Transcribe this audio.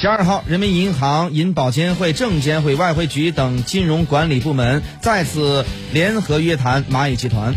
十二号人民银行银保监会证监会外汇局等金融管理部门再次联合约谈蚂蚁集团。